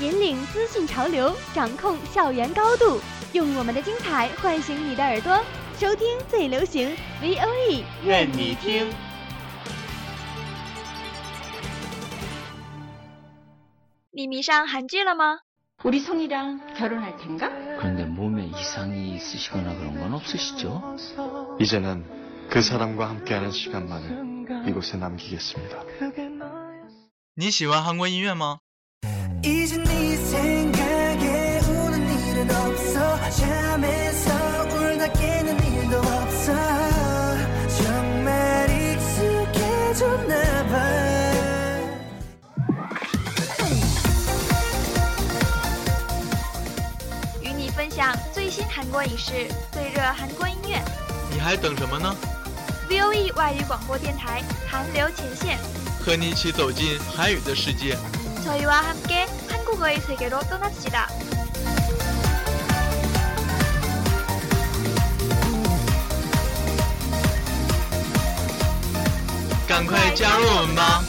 引领资讯潮流，掌控校园高度，用我们的精彩唤醒你的耳朵，收听最流行 V O E，愿你听。你迷上韩剧了吗？ 우리 성이랑 결혼할 텐가? 그런데 몸에 이상이 있으시거나 그런 건 없으시죠? 이제는 그 사람과 함께하는 시간만을 이곳에 남기겠습니다. 你喜欢韩国音乐吗？ 与你分享最新韩国影视、最热韩国音乐。你还等什么呢？ V O E 外语广播电台韩流前线，和你一起走进韩语的世界。 저희와 함께 한국어의 세계로 떠납시다. 加入我们吧！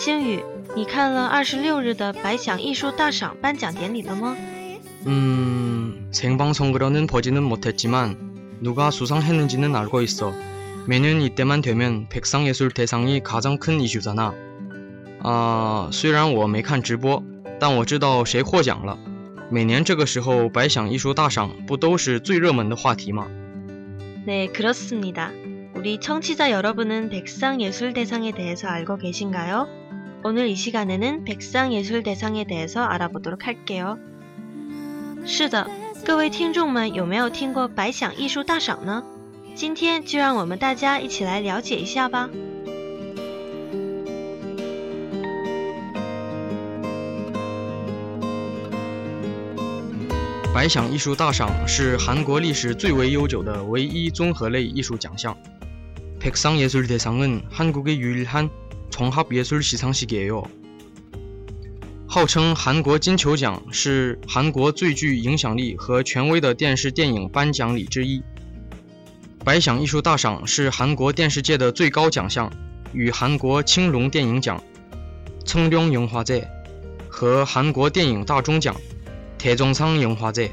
星宇，你看了二十六日的百想艺术大赏颁奖典礼了吗？ 음, 생방송으로는 보지는 못했지만 누가 수상했는지는 알고 있어. 매년 이때만 되면 백상예술 대상이 가장 큰 이슈잖아. 아, 虽然我没看直播，但我知道谁获奖了。每年这个时候，百想艺术大赏不都是最热门的话题吗？ 네, 그렇습니다. 우리 청취자 여러분은 백상예술대상에 대해서 알고 계신가요? 오늘 이 시간에는 백상예술대상에 대해서 알아보도록 할게요. 是的，各位听众们有没有听过百想艺术大赏呢？今天就让我们大家一起来了解一下吧。 百想艺术大赏是韩国历史最为悠久的唯一综合类艺术奖项。백상예술대상은 한국의 유일한 종합예술 시상식이에요. 号称韩国金球奖是韩国最具影响力和权威的电视电影颁奖礼之一。百想艺术大赏是韩国电视界的最高奖项，与韩国青龙电影奖、청룡영화제和韩国电影大钟奖、대종상영화제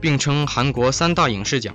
并称韩国三大影视奖。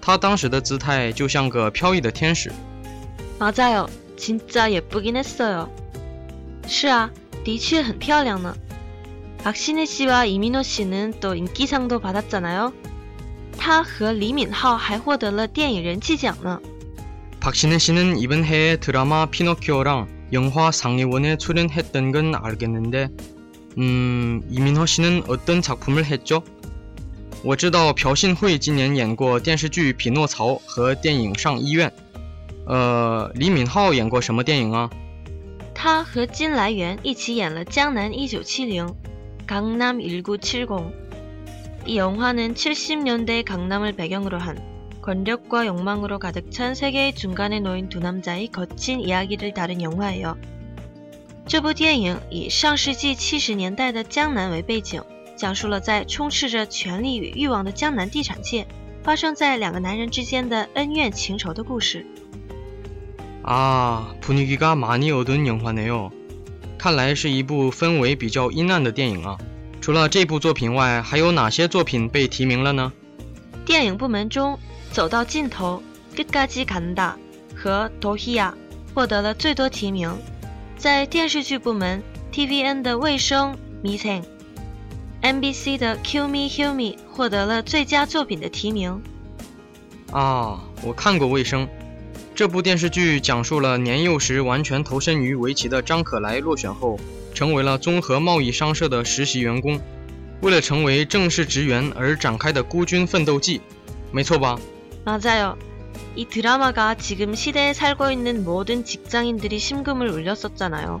她当时的姿态就像个飘逸的天使。 맞아요. 진짜 예쁘긴 했어요. 是啊，的确很漂亮呢。 박신혜 씨와 이민호 씨는 또 인기상도 받았잖아요. 他和李敏镐还获得了电影人气奖呢。 박신혜 씨는 이번 해에 드라마 피노키오랑 영화 상해원에 출연했던 건 알겠는데 嗯， 이민허 씨는 어떤 작품을 했죠? 我知道朴信惠今年演过电视剧《匹诺曹》和电影《上医院》。呃，李敏镐演过什么电影啊？他和金来源一起演了《江南一九七零》（강남1970）。이 영화는 70년대 강남을 배경으로 한 권력과 욕망으로 가득 찬 세계의 중간에 놓인 두 남자의 거친 이야기를 다룬 영화예요. 这部电影以上世纪七十年代的江南为背景， 讲述了在充斥着权力与欲望的江南地产界，发生在两个男人之间的恩怨情仇的故事。 아, 분위기가 많이 어두운 영화네요. 看来是一部氛围比较阴暗的电影啊。除了这部作品外，还有哪些作品被提名了呢？电影部门中，《走到尽头》（끝까지 간다） 和《도희야》获得了最多提名。在电视剧部门，TVN 的《卫生》（미생）、 MBC 的《Kill Me Heal Me》获得了最佳作品的提名。啊，我看过《卫生》这部电视剧，讲述了年幼时完全投身于围棋的张可来落选后，成为了综合贸易商社的实习员工，为了成为正式职员而展开的孤军奋斗记，没错吧？ 맞아요. 이 드라마가 지금 시대에 살고 있는 모든 직장인들이 심금을 울렸었잖아요.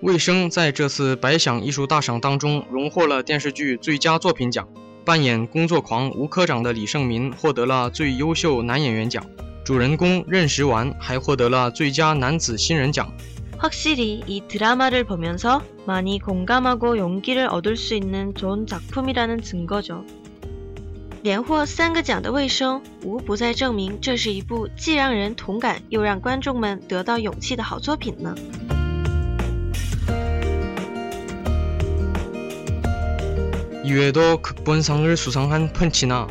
卫生在这次百想艺术大赏当中荣获了电视剧最佳作品奖，扮演工作狂吴科长的李胜民获得了最优秀男演员奖，主人公任时完还获得了最佳男子新人奖。 확실히 이 드라마를 보면서 많이 공감하고 용기를 얻을 수 있는 좋은 작품이라는 증거죠. 连获三个奖的卫生，无不在证明这是一部既让人同感又让观众们得到勇气的好作品呢。 이외에도 극본상을 수상한 펀치나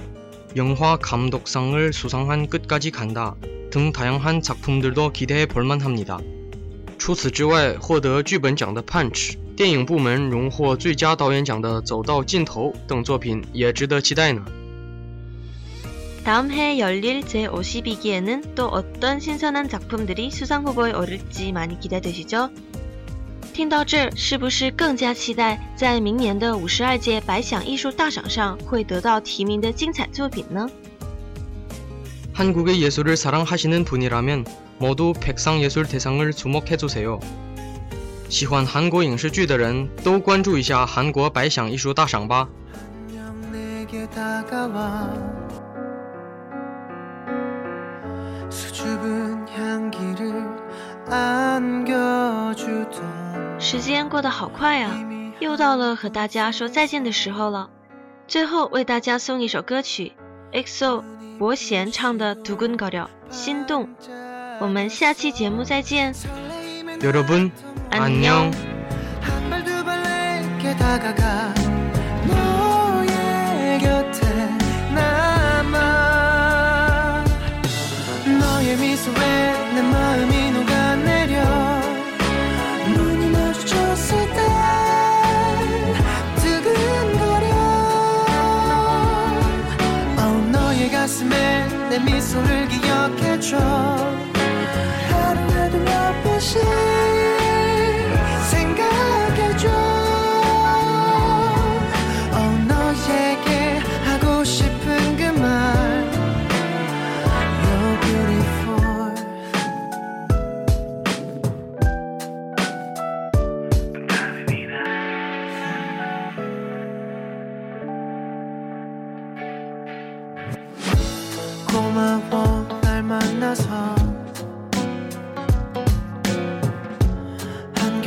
영화 감독상을 수상한 끝까지 간다 등 다양한 작품들도 기대해 볼만합니다. 除此之外，获得剧本奖的《Punch》，电影部门荣获最佳导演奖的《走到尽头》等作品也值得期待呢。 다음 해 열릴 제52기에는 또 어떤 신선한 작품들이 수상 후보에 오를지 많이 기대되시죠? 听到这儿，是不是更加期待在明年的五十二届百想艺术大赏上会得到提名的精彩作品呢？ 한국의 예술을 사랑하시는 분이라면 모두 백상예술 대상을 주목해주세요. 喜欢韩国影视剧的人都关注一下韩国百想艺术大赏吧。 时间过得好快啊，又到了和大家说再见的时候了。最后为大家送一首歌曲，EXO 伯贤唱的《두근거려》心动。我们下期节目再见， 여러분 안녕. 너의 가슴에 내 미소를 기억해줘. 하루에도 몇 번씩